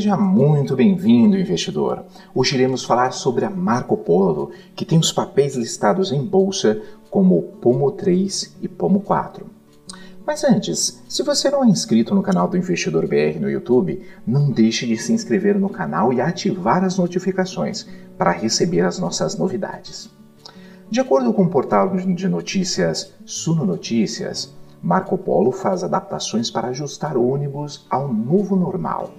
Seja muito bem-vindo, investidor. Hoje iremos falar sobre a Marco Polo, que tem os papéis listados em bolsa como Pomo 3 e Pomo 4. Mas antes, se você não é inscrito no canal do Investidor BR no YouTube, não deixe de se inscrever no canal e ativar as notificações para receber as nossas novidades. De acordo com o portal de notícias Suno Notícias, Marco Polo faz adaptações para ajustar ônibus ao novo normal.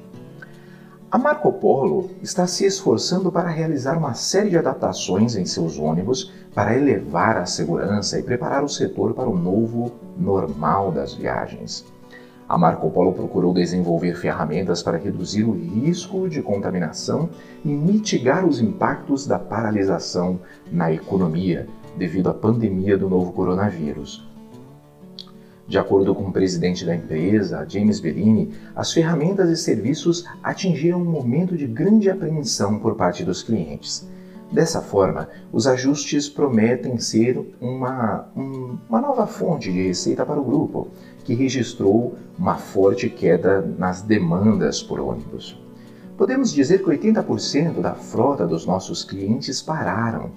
A Marco Polo está se esforçando para realizar uma série de adaptações em seus ônibus para elevar a segurança e preparar o setor para o novo normal das viagens. A Marco Polo procurou desenvolver ferramentas para reduzir o risco de contaminação e mitigar os impactos da paralisação na economia devido à pandemia do novo coronavírus. De acordo com o presidente da empresa, James Bellini, as ferramentas e serviços atingiram um momento de grande apreensão por parte dos clientes. Dessa forma, os ajustes prometem ser uma, um, uma nova fonte de receita para o grupo, que registrou uma forte queda nas demandas por ônibus. Podemos dizer que 80% da frota dos nossos clientes pararam.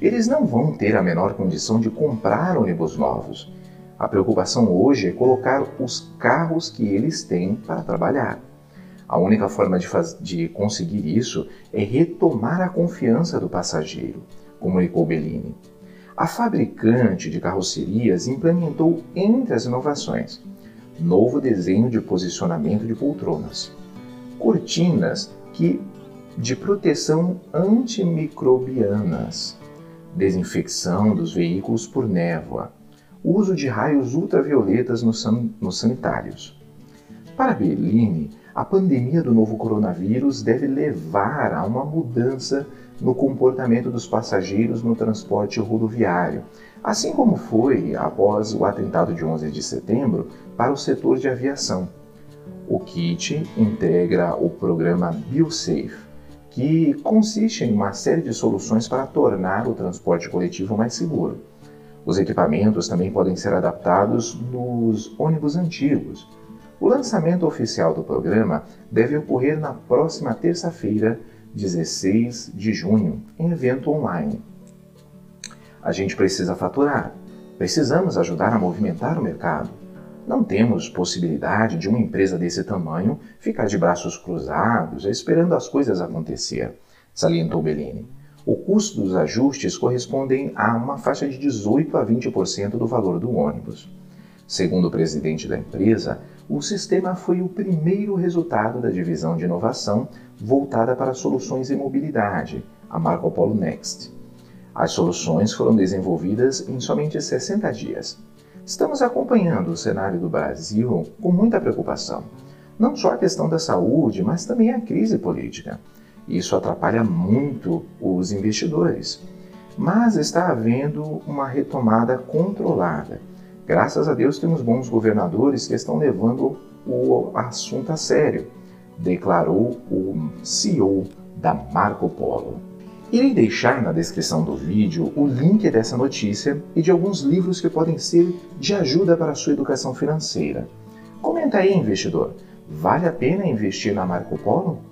Eles não vão ter a menor condição de comprar ônibus novos a preocupação hoje é colocar os carros que eles têm para trabalhar. A única forma de, de conseguir isso é retomar a confiança do passageiro, comunicou Bellini. A fabricante de carrocerias implementou, entre as inovações, novo desenho de posicionamento de poltronas, cortinas que de proteção antimicrobianas, desinfecção dos veículos por névoa, uso de raios ultravioletas nos, nos sanitários. Para Bellini, a pandemia do novo coronavírus deve levar a uma mudança no comportamento dos passageiros no transporte rodoviário, assim como foi após o atentado de 11 de setembro para o setor de aviação. O kit integra o programa BioSafe, que consiste em uma série de soluções para tornar o transporte coletivo mais seguro. Os equipamentos também podem ser adaptados nos ônibus antigos. O lançamento oficial do programa deve ocorrer na próxima terça-feira, 16 de junho, em evento online. A gente precisa faturar. Precisamos ajudar a movimentar o mercado. Não temos possibilidade de uma empresa desse tamanho ficar de braços cruzados esperando as coisas acontecer, salientou Bellini. O custo dos ajustes correspondem a uma faixa de 18 a 20% do valor do ônibus. Segundo o presidente da empresa, o sistema foi o primeiro resultado da divisão de inovação voltada para soluções em mobilidade, a Marco Polo Next. As soluções foram desenvolvidas em somente 60 dias. Estamos acompanhando o cenário do Brasil com muita preocupação. Não só a questão da saúde, mas também a crise política. Isso atrapalha muito os investidores. Mas está havendo uma retomada controlada. Graças a Deus temos bons governadores que estão levando o assunto a sério, declarou o CEO da Marco Polo. Irei deixar na descrição do vídeo o link dessa notícia e de alguns livros que podem ser de ajuda para a sua educação financeira. Comenta aí, investidor, vale a pena investir na Marco Polo?